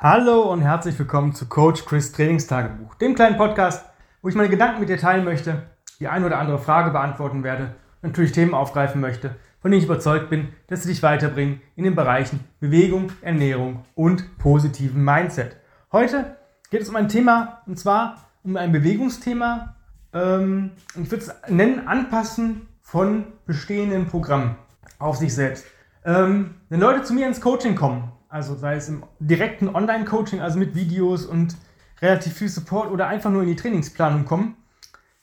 Hallo und herzlich willkommen zu Coach Chris Trainingstagebuch, dem kleinen Podcast, wo ich meine Gedanken mit dir teilen möchte, die ein oder andere Frage beantworten werde natürlich Themen aufgreifen möchte, von denen ich überzeugt bin, dass sie dich weiterbringen in den Bereichen Bewegung, Ernährung und positiven Mindset. Heute geht es um ein Thema, und zwar um ein Bewegungsthema, ähm, ich würde es nennen, Anpassen von bestehenden Programmen auf sich selbst. Ähm, wenn Leute zu mir ins Coaching kommen also sei es im direkten Online-Coaching, also mit Videos und relativ viel Support oder einfach nur in die Trainingsplanung kommen,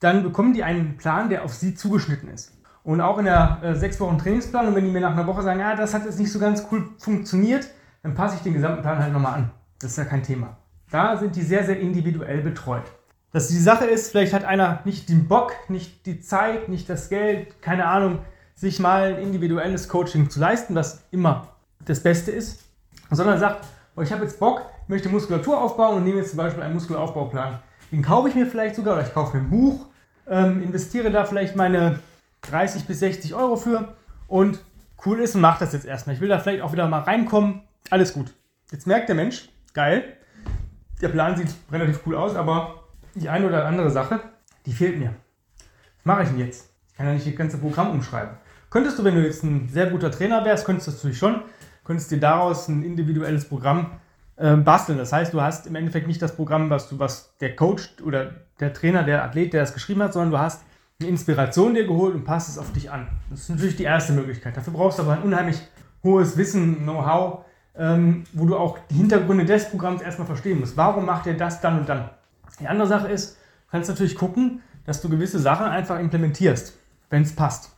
dann bekommen die einen Plan, der auf sie zugeschnitten ist. Und auch in der äh, sechs Wochen Trainingsplanung, wenn die mir nach einer Woche sagen, ja, das hat jetzt nicht so ganz cool funktioniert, dann passe ich den gesamten Plan halt nochmal an. Das ist ja kein Thema. Da sind die sehr, sehr individuell betreut. Dass die Sache ist, vielleicht hat einer nicht den Bock, nicht die Zeit, nicht das Geld, keine Ahnung, sich mal ein individuelles Coaching zu leisten, was immer das Beste ist sondern sagt, ich habe jetzt Bock, möchte Muskulatur aufbauen und nehme jetzt zum Beispiel einen Muskelaufbauplan. Den kaufe ich mir vielleicht sogar oder ich kaufe mir ein Buch, ähm, investiere da vielleicht meine 30 bis 60 Euro für und cool ist und mache das jetzt erstmal. Ich will da vielleicht auch wieder mal reinkommen. Alles gut. Jetzt merkt der Mensch, geil, der Plan sieht relativ cool aus, aber die eine oder andere Sache, die fehlt mir. Was mache ich denn jetzt? Ich kann ja nicht das ganze Programm umschreiben. Könntest du, wenn du jetzt ein sehr guter Trainer wärst, könntest du natürlich schon, könntest dir daraus ein individuelles Programm äh, basteln. Das heißt, du hast im Endeffekt nicht das Programm, was, du, was der Coach oder der Trainer, der Athlet, der das geschrieben hat, sondern du hast eine Inspiration dir geholt und passt es auf dich an. Das ist natürlich die erste Möglichkeit. Dafür brauchst du aber ein unheimlich hohes Wissen, Know-how, ähm, wo du auch die Hintergründe des Programms erstmal verstehen musst. Warum macht er das dann und dann? Die andere Sache ist, du kannst natürlich gucken, dass du gewisse Sachen einfach implementierst, wenn es passt.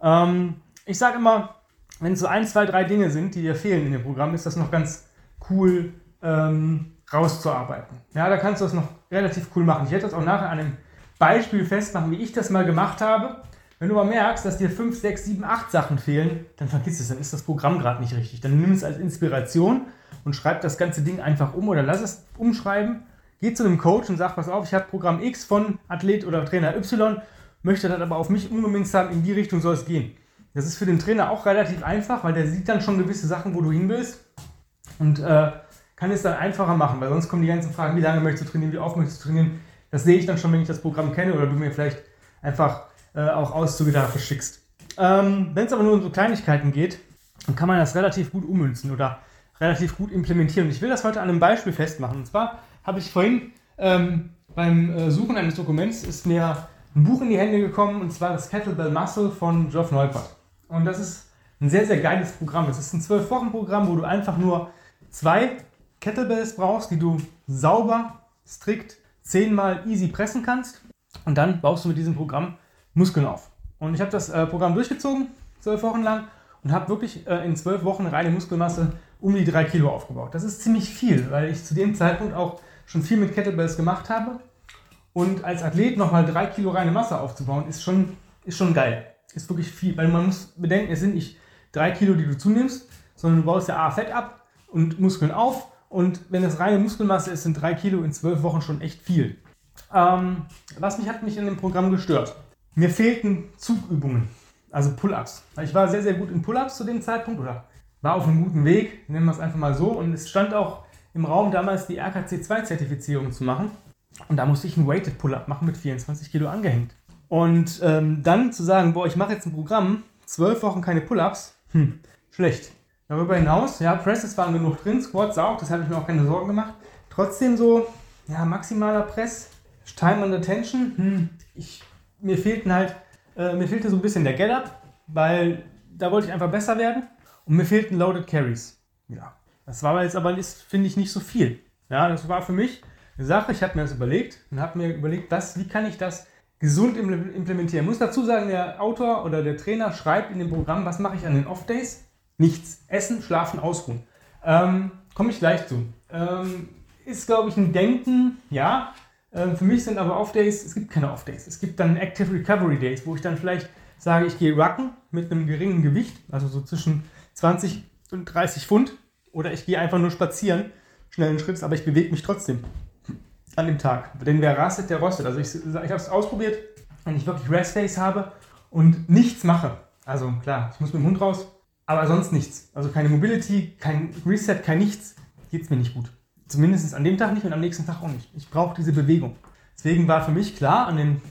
Ähm, ich sage immer, wenn es so ein, zwei, drei Dinge sind, die dir fehlen in dem Programm, ist das noch ganz cool ähm, rauszuarbeiten. Ja, da kannst du das noch relativ cool machen. Ich werde das auch nachher an einem Beispiel festmachen, wie ich das mal gemacht habe. Wenn du aber merkst, dass dir 5, 6, 7, 8 Sachen fehlen, dann vergiss es, dann ist das Programm gerade nicht richtig. Dann nimm es als Inspiration und schreib das ganze Ding einfach um oder lass es umschreiben. Geh zu einem Coach und sag, pass auf, ich habe Programm X von Athlet oder Trainer Y, möchte das aber auf mich umgemünzt haben, in die Richtung soll es gehen. Das ist für den Trainer auch relativ einfach, weil der sieht dann schon gewisse Sachen, wo du hin willst und äh, kann es dann einfacher machen, weil sonst kommen die ganzen Fragen, wie lange möchtest du trainieren, wie oft möchtest du trainieren. Das sehe ich dann schon, wenn ich das Programm kenne oder du mir vielleicht einfach äh, auch Auszüge dafür schickst. Ähm, wenn es aber nur um so Kleinigkeiten geht, dann kann man das relativ gut ummünzen oder relativ gut implementieren. Und ich will das heute an einem Beispiel festmachen. Und zwar habe ich vorhin ähm, beim äh, Suchen eines Dokuments ist mir ein Buch in die Hände gekommen und zwar das Kettlebell Muscle von Geoff Neupert. Und das ist ein sehr, sehr geiles Programm. Es ist ein 12-Wochen-Programm, wo du einfach nur zwei Kettlebells brauchst, die du sauber, strikt, zehnmal easy pressen kannst. Und dann baust du mit diesem Programm Muskeln auf. Und ich habe das äh, Programm durchgezogen, zwölf Wochen lang, und habe wirklich äh, in zwölf Wochen reine Muskelmasse um die drei Kilo aufgebaut. Das ist ziemlich viel, weil ich zu dem Zeitpunkt auch schon viel mit Kettlebells gemacht habe. Und als Athlet nochmal drei Kilo reine Masse aufzubauen, ist schon, ist schon geil ist wirklich viel, weil man muss bedenken, es sind nicht drei Kilo, die du zunimmst, sondern du baust ja A Fett ab und Muskeln auf. Und wenn das reine Muskelmasse ist, sind drei Kilo in zwölf Wochen schon echt viel. Ähm, was mich hat mich in dem Programm gestört? Mir fehlten Zugübungen, also Pull-ups. Ich war sehr, sehr gut in Pull-ups zu dem Zeitpunkt oder war auf einem guten Weg, nennen wir es einfach mal so. Und es stand auch im Raum damals die RKC2-Zertifizierung zu machen. Und da musste ich einen Weighted Pull-up machen mit 24 Kilo angehängt. Und ähm, dann zu sagen, boah, ich mache jetzt ein Programm, zwölf Wochen keine Pull-ups, hm, schlecht. Darüber hinaus, ja, Presses waren genug drin, Squats auch, das habe ich mir auch keine Sorgen gemacht. Trotzdem so, ja, maximaler Press, Time under Tension, hm, ich, mir fehlten halt, äh, mir fehlte so ein bisschen der Get-Up, weil da wollte ich einfach besser werden. Und mir fehlten Loaded Carries. Ja, das war jetzt aber, finde ich, nicht so viel. Ja, das war für mich eine Sache, ich habe mir das überlegt und habe mir überlegt, was, wie kann ich das gesund implementieren. Ich muss dazu sagen, der Autor oder der Trainer schreibt in dem Programm, was mache ich an den Off-Days? Nichts. Essen, schlafen, ausruhen. Ähm, Komme ich gleich zu. Ähm, ist, glaube ich, ein Denken, ja. Ähm, für mich sind aber Off-Days, es gibt keine Off-Days. Es gibt dann Active Recovery Days, wo ich dann vielleicht sage, ich gehe rucken mit einem geringen Gewicht, also so zwischen 20 und 30 Pfund, oder ich gehe einfach nur spazieren, schnellen Schritts, aber ich bewege mich trotzdem an dem Tag. Denn wer rastet, der rostet. Also ich, ich habe es ausprobiert, wenn ich wirklich Rest-Days habe und nichts mache. Also klar, ich muss mit dem Hund raus, aber sonst nichts. Also keine Mobility, kein Reset, kein nichts. geht es mir nicht gut. Zumindest an dem Tag nicht und am nächsten Tag auch nicht. Ich brauche diese Bewegung. Deswegen war für mich klar, an den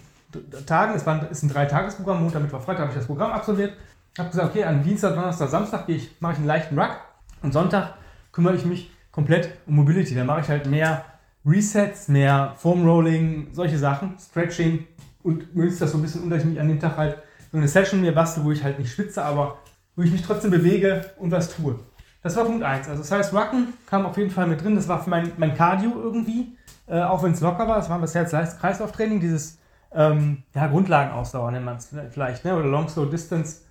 Tagen, es war, ist ein Drei-Tages-Programm, Montag, Mittwoch, Freitag habe ich das Programm absolviert. Ich habe gesagt, okay, an Dienstag, Donnerstag, Samstag ich, mache ich einen leichten Ruck und Sonntag kümmere ich mich komplett um Mobility. Dann mache ich halt mehr Resets, mehr Foam Rolling, solche Sachen, Stretching und münzt das so ein bisschen unter, an dem Tag halt so eine Session mir bastel, wo ich halt nicht schwitze, aber wo ich mich trotzdem bewege und was tue. Das war Punkt 1. Also das heißt, Rucken kam auf jeden Fall mit drin. Das war mein, mein Cardio irgendwie, äh, auch wenn es locker war. Das war das Herz-Kreislauf-Training, dieses ähm, ja, Grundlagenausdauer nennt man es vielleicht, ne? oder Long Slow Distance.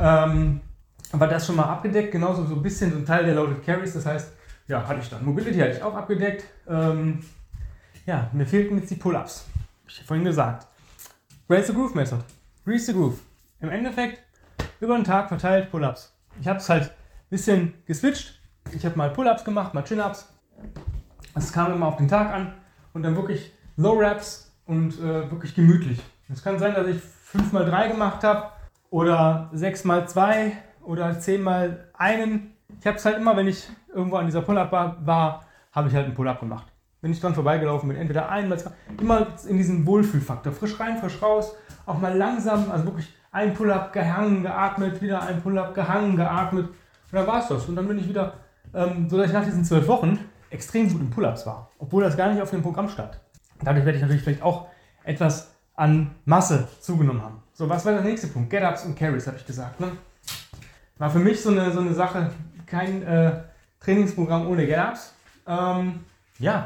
Ähm, war das schon mal abgedeckt, genauso so ein bisschen so ein Teil der Loaded Carries. Das heißt, ja, hatte ich dann. Mobility hatte ich auch abgedeckt. Ähm, ja, mir fehlten jetzt die Pull-Ups. Habe ich vorhin gesagt. Raise the Groove Method. Grease the Groove. Im Endeffekt über den Tag verteilt Pull-Ups. Ich habe es halt ein bisschen geswitcht. Ich habe mal Pull-Ups gemacht, mal Chin-Ups. Es kam immer auf den Tag an und dann wirklich Low Raps und äh, wirklich gemütlich. Es kann sein, dass ich 5 mal 3 gemacht habe oder 6 mal 2 oder 10 mal einen. Ich habe es halt immer, wenn ich irgendwo an dieser Pull-Up war, war habe ich halt einen Pull-Up gemacht. Wenn ich dran vorbeigelaufen bin, entweder einmal, immer in diesem Wohlfühlfaktor. Frisch rein, frisch raus, auch mal langsam, also wirklich ein Pull-up gehangen, geatmet, wieder ein Pull-up gehangen, geatmet. Und dann war es das. Und dann bin ich wieder, ähm, so dass ich nach diesen zwölf Wochen extrem gut im Pull-ups war. Obwohl das gar nicht auf dem Programm stand. Dadurch werde ich natürlich vielleicht auch etwas an Masse zugenommen haben. So, was war der nächste Punkt? Get-Ups und Carries, habe ich gesagt. Ne? War für mich so eine, so eine Sache, kein äh, Trainingsprogramm ohne Get-Ups. Ähm, ja,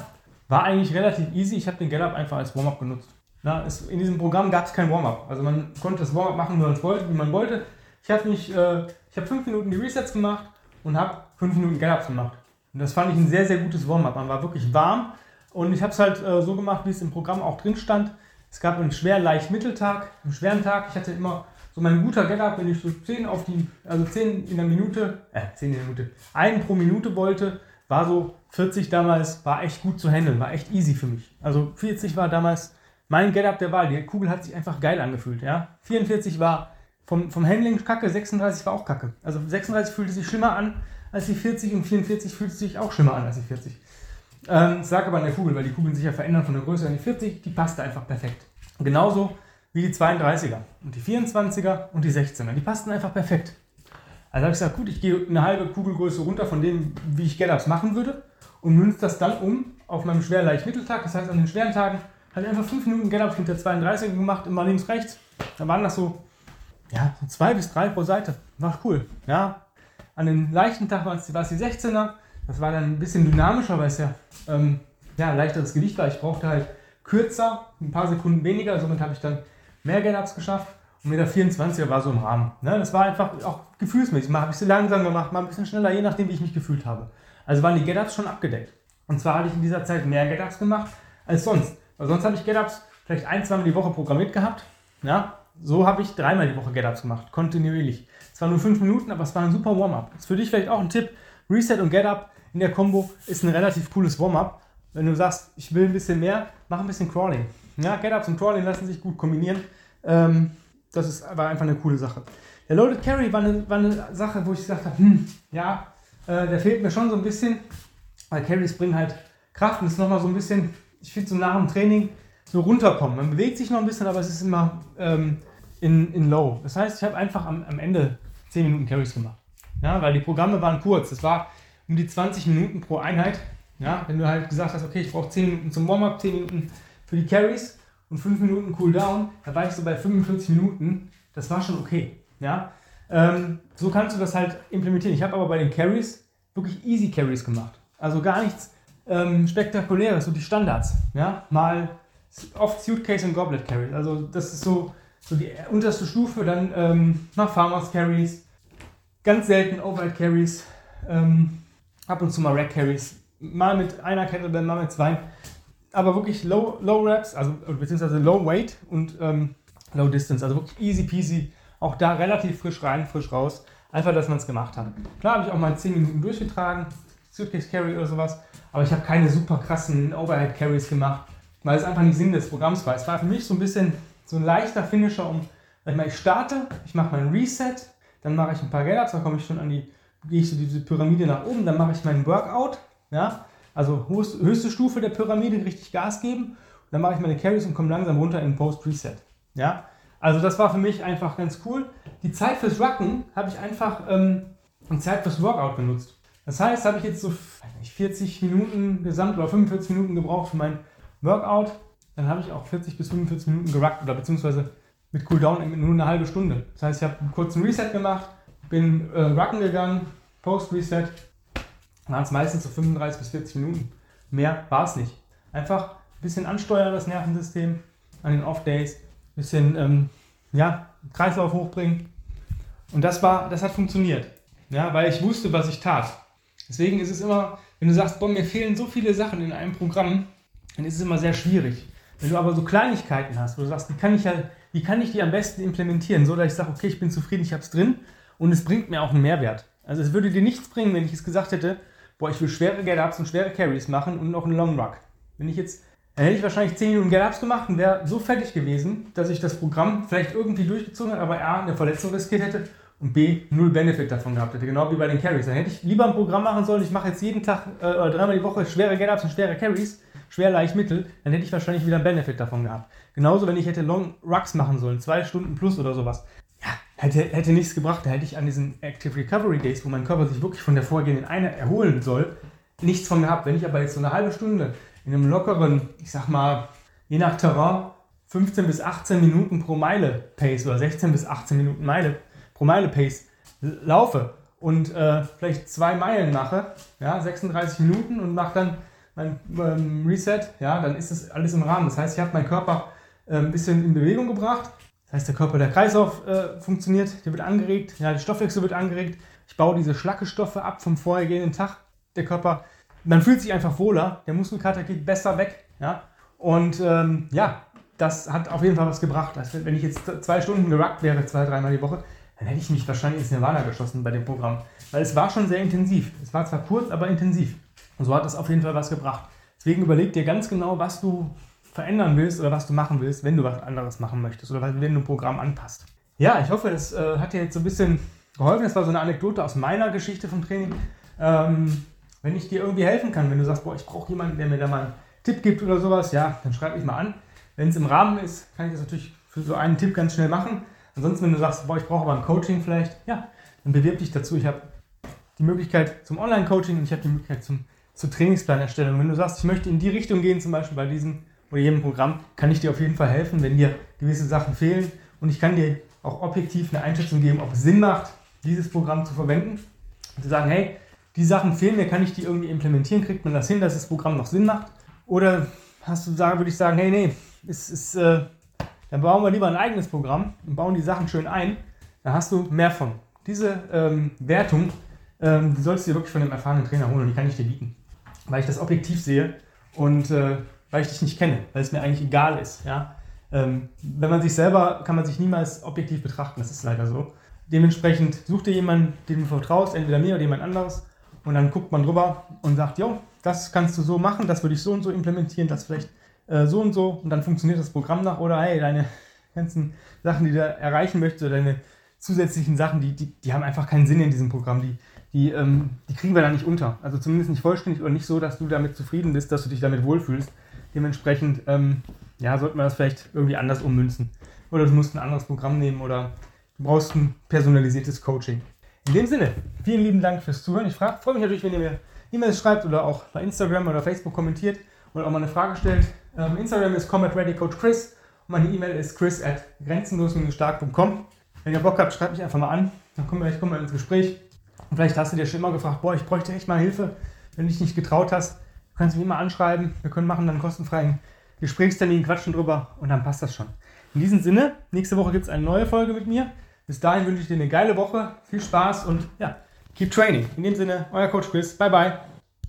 war eigentlich relativ easy. Ich habe den Get-Up einfach als Warm-Up genutzt. Na, es, in diesem Programm gab es kein Warm-up. Also man konnte das Warm-up machen, wie man wollte. Wie man wollte. Ich habe äh, ich fünf Minuten die Resets gemacht und habe fünf Minuten Get-Ups gemacht. Und das fand ich ein sehr, sehr gutes Warm-up. Man war wirklich warm und ich habe es halt äh, so gemacht, wie es im Programm auch drin stand. Es gab einen schwer, leicht, Mitteltag, einen schweren Tag. Ich hatte immer so mein guter Get-Up, wenn ich so 10 auf die, also 10 in der Minute, äh, 10 in der Minute, einen pro Minute wollte, war so 40 damals, war echt gut zu handeln, war echt easy für mich. Also 40 war damals mein Get-Up der Wahl. Die Kugel hat sich einfach geil angefühlt. Ja? 44 war vom, vom Handling kacke, 36 war auch kacke. Also 36 fühlte sich schlimmer an als die 40 und 44 fühlt sich auch schlimmer an als die 40. Ähm, sage aber an der Kugel, weil die Kugeln sich ja verändern von der Größe an die 40, die passte einfach perfekt. Genauso wie die 32er und die 24er und die 16er. Die passten einfach perfekt. Also habe ich gesagt, gut, ich gehe eine halbe Kugelgröße runter von dem, wie ich Get-Ups machen würde und münze das dann um auf meinem schwer-leicht-Mitteltag. Das heißt, an den schweren Tagen habe ich einfach 5 Minuten Get-Up hinter 32 gemacht, immer links, rechts. Da waren das so, ja, so zwei bis drei pro Seite. War cool. Ja. An den leichten Tag war es, die 16er. Das war dann ein bisschen dynamischer, weil es ja, ähm, ja leichteres Gewicht war. Ich brauchte halt kürzer, ein paar Sekunden weniger. Somit habe ich dann mehr Get-Ups geschafft. Und mit der 24er war so im Rahmen. Ne? Das war einfach auch gefühlsmäßig. Mal habe ich sie langsam gemacht, mal ein bisschen schneller, je nachdem, wie ich mich gefühlt habe. Also waren die Get-Ups schon abgedeckt. Und zwar hatte ich in dieser Zeit mehr Get-Ups gemacht als sonst. Weil sonst habe ich Get-Ups vielleicht ein, zweimal die Woche programmiert gehabt. Ja, so habe ich dreimal die Woche Get-Ups gemacht, kontinuierlich. Es waren nur fünf Minuten, aber es war ein super Warm-up. Ist für dich vielleicht auch ein Tipp. Reset und Get-Up in der Combo ist ein relativ cooles Warm-up. Wenn du sagst, ich will ein bisschen mehr, mach ein bisschen Crawling. Ja, Get-Ups und Crawling lassen sich gut kombinieren. Ähm, das ist, war einfach eine coole Sache. Der Loaded Carry war eine, war eine Sache, wo ich gesagt habe, hm, ja, äh, der fehlt mir schon so ein bisschen, weil Carries bringen halt Kraft und ist nochmal so ein bisschen ich finde so nach dem Training so runterkommen. Man bewegt sich noch ein bisschen, aber es ist immer ähm, in, in Low. Das heißt, ich habe einfach am, am Ende 10 Minuten Carries gemacht. Ja, weil die Programme waren kurz. Es war um die 20 Minuten pro Einheit. Ja, wenn du halt gesagt hast, okay, ich brauche 10 Minuten zum Warm-up, 10 Minuten für die Carries und 5 Minuten Cooldown, da war ich so bei 45 Minuten. Das war schon okay. Ja, ähm, so kannst du das halt implementieren. Ich habe aber bei den Carries wirklich easy Carries gemacht. Also gar nichts ähm, spektakuläres, so die Standards. Ja? Mal oft Suitcase und Goblet Carries. Also das ist so, so die unterste Stufe. Dann ähm, nach Farmers Carries, ganz selten Overhead Carries, ähm, ab und zu mal Rack Carries. Mal mit einer Kette, dann mal mit zwei. Aber wirklich Low, low Reps, also beziehungsweise Low Weight und ähm, Low Distance. Also wirklich easy peasy. Auch da relativ frisch rein, frisch raus. Einfach, dass man es gemacht hat. Klar habe ich auch mal 10 Minuten durchgetragen, Suitcase Carry oder sowas. Aber ich habe keine super krassen Overhead Carries gemacht, weil es einfach nicht Sinn des Programms war. Es war für mich so ein bisschen so ein leichter Finisher, um, ich mal, ich starte, ich mache meinen Reset, dann mache ich ein paar Get-Ups, dann komme ich schon an die, gehe ich so diese Pyramide nach oben, dann mache ich meinen Workout, Ja? Also höchste Stufe der Pyramide, richtig Gas geben. Dann mache ich meine Carries und komme langsam runter in Post-Reset. Ja? Also das war für mich einfach ganz cool. Die Zeit fürs Rucken habe ich einfach ähm, die Zeit fürs Workout benutzt. Das heißt, habe ich jetzt so 40 Minuten gesamt oder 45 Minuten gebraucht für mein Workout. Dann habe ich auch 40 bis 45 Minuten geruckt oder beziehungsweise mit Cooldown nur eine halbe Stunde. Das heißt, ich habe einen kurzen Reset gemacht, bin äh, rucken gegangen, Post-Reset. Waren es meistens so 35 bis 40 Minuten. Mehr war es nicht. Einfach ein bisschen ansteuern das Nervensystem an den Off-Days, ein bisschen ähm, ja, Kreislauf hochbringen. Und das, war, das hat funktioniert. Ja, weil ich wusste, was ich tat. Deswegen ist es immer, wenn du sagst, boah, mir fehlen so viele Sachen in einem Programm, dann ist es immer sehr schwierig. Wenn du aber so Kleinigkeiten hast, wo du sagst, wie kann ich, ja, wie kann ich die am besten implementieren, so dass ich sage, okay, ich bin zufrieden, ich habe es drin und es bringt mir auch einen Mehrwert. Also es würde dir nichts bringen, wenn ich es gesagt hätte, boah, ich will schwere Get-Ups und schwere Carries machen und noch einen Long Ruck. Wenn ich jetzt, dann hätte ich wahrscheinlich 10 Minuten Get-Ups gemacht und wäre so fertig gewesen, dass ich das Programm vielleicht irgendwie durchgezogen habe, aber A, eine Verletzung riskiert hätte und B, null Benefit davon gehabt hätte, genau wie bei den Carries. Dann hätte ich lieber ein Programm machen sollen, ich mache jetzt jeden Tag äh, oder dreimal die Woche schwere Get-Ups und schwere Carries, schwer, leicht, mittel, dann hätte ich wahrscheinlich wieder einen Benefit davon gehabt. Genauso, wenn ich hätte Long Rucks machen sollen, zwei Stunden plus oder sowas. Ja, hätte, hätte nichts gebracht. Da hätte ich an diesen Active Recovery Days, wo mein Körper sich wirklich von der vorgehenden Einheit erholen soll, nichts von gehabt. Wenn ich aber jetzt so eine halbe Stunde in einem lockeren, ich sag mal, je nach Terrain, 15 bis 18 Minuten pro Meile Pace oder 16 bis 18 Minuten Meile pro Meile Pace laufe und äh, vielleicht zwei Meilen mache, ja, 36 Minuten und mache dann mein ähm, Reset, ja, dann ist das alles im Rahmen. Das heißt, ich habe meinen Körper äh, ein bisschen in Bewegung gebracht. Das heißt, der Körper, der Kreislauf äh, funktioniert, der wird angeregt, ja, der Stoffwechsel wird angeregt. Ich baue diese Schlackestoffe ab vom vorhergehenden Tag. Der Körper, man fühlt sich einfach wohler, der Muskelkater geht besser weg, ja. Und ähm, ja, das hat auf jeden Fall was gebracht. Also, wenn ich jetzt zwei Stunden geruckt wäre, zwei, dreimal die Woche, dann hätte ich mich wahrscheinlich ins Nirvana geschossen bei dem Programm. Weil es war schon sehr intensiv. Es war zwar kurz, aber intensiv. Und so hat das auf jeden Fall was gebracht. Deswegen überleg dir ganz genau, was du verändern willst oder was du machen willst, wenn du was anderes machen möchtest oder wenn du ein Programm anpasst. Ja, ich hoffe, das äh, hat dir jetzt so ein bisschen geholfen. Das war so eine Anekdote aus meiner Geschichte vom Training. Ähm, wenn ich dir irgendwie helfen kann, wenn du sagst, boah, ich brauche jemanden, der mir da mal einen Tipp gibt oder sowas, ja, dann schreib mich mal an. Wenn es im Rahmen ist, kann ich das natürlich für so einen Tipp ganz schnell machen. Ansonsten, wenn du sagst, boah, ich brauche aber ein Coaching vielleicht, ja, dann bewirb dich dazu. Ich habe die Möglichkeit zum Online-Coaching und ich habe die Möglichkeit zum, zur Trainingsplanerstellung. Wenn du sagst, ich möchte in die Richtung gehen, zum Beispiel bei diesem oder jedem Programm, kann ich dir auf jeden Fall helfen, wenn dir gewisse Sachen fehlen. Und ich kann dir auch objektiv eine Einschätzung geben, ob es Sinn macht, dieses Programm zu verwenden. Und zu sagen, hey, die Sachen fehlen mir, kann ich die irgendwie implementieren? Kriegt man das hin, dass das Programm noch Sinn macht? Oder hast du sagen, würde ich sagen, hey, nee, es ist, äh, dann bauen wir lieber ein eigenes Programm und bauen die Sachen schön ein. Da hast du mehr von. Diese ähm, Wertung, ähm, die solltest du dir wirklich von einem erfahrenen Trainer holen und die kann ich dir bieten. Weil ich das objektiv sehe und äh, weil ich dich nicht kenne, weil es mir eigentlich egal ist. Ja? Ähm, wenn man sich selber, kann man sich niemals objektiv betrachten, das ist leider so. Dementsprechend such dir jemanden, dem du vertraust, entweder mir oder jemand anderes, und dann guckt man drüber und sagt, jo, das kannst du so machen, das würde ich so und so implementieren, das vielleicht äh, so und so, und dann funktioniert das Programm nach, oder hey, deine ganzen Sachen, die du erreichen möchtest, oder deine zusätzlichen Sachen, die, die, die haben einfach keinen Sinn in diesem Programm, die, die, ähm, die kriegen wir da nicht unter. Also zumindest nicht vollständig oder nicht so, dass du damit zufrieden bist, dass du dich damit wohlfühlst. Dementsprechend ähm, ja, sollte man das vielleicht irgendwie anders ummünzen. Oder du musst ein anderes Programm nehmen oder du brauchst ein personalisiertes Coaching. In dem Sinne, vielen lieben Dank fürs Zuhören. Ich freue mich natürlich, wenn ihr mir E-Mails schreibt oder auch bei Instagram oder Facebook kommentiert oder auch mal eine Frage stellt. Ähm, Instagram ist combatreadycoachchris und meine E-Mail ist chris at grenzenlos-stark.com. Wenn ihr Bock habt, schreibt mich einfach mal an. Dann kommen wir, ich komme mal ins Gespräch. Und vielleicht hast du dir schon immer gefragt, boah, ich bräuchte echt mal Hilfe, wenn du dich nicht getraut hast. Du kannst mich immer anschreiben. Wir können machen dann einen kostenfreien Gesprächstermin, quatschen drüber und dann passt das schon. In diesem Sinne, nächste Woche gibt es eine neue Folge mit mir. Bis dahin wünsche ich dir eine geile Woche, viel Spaß und ja, keep training. In dem Sinne, euer Coach Chris. Bye bye.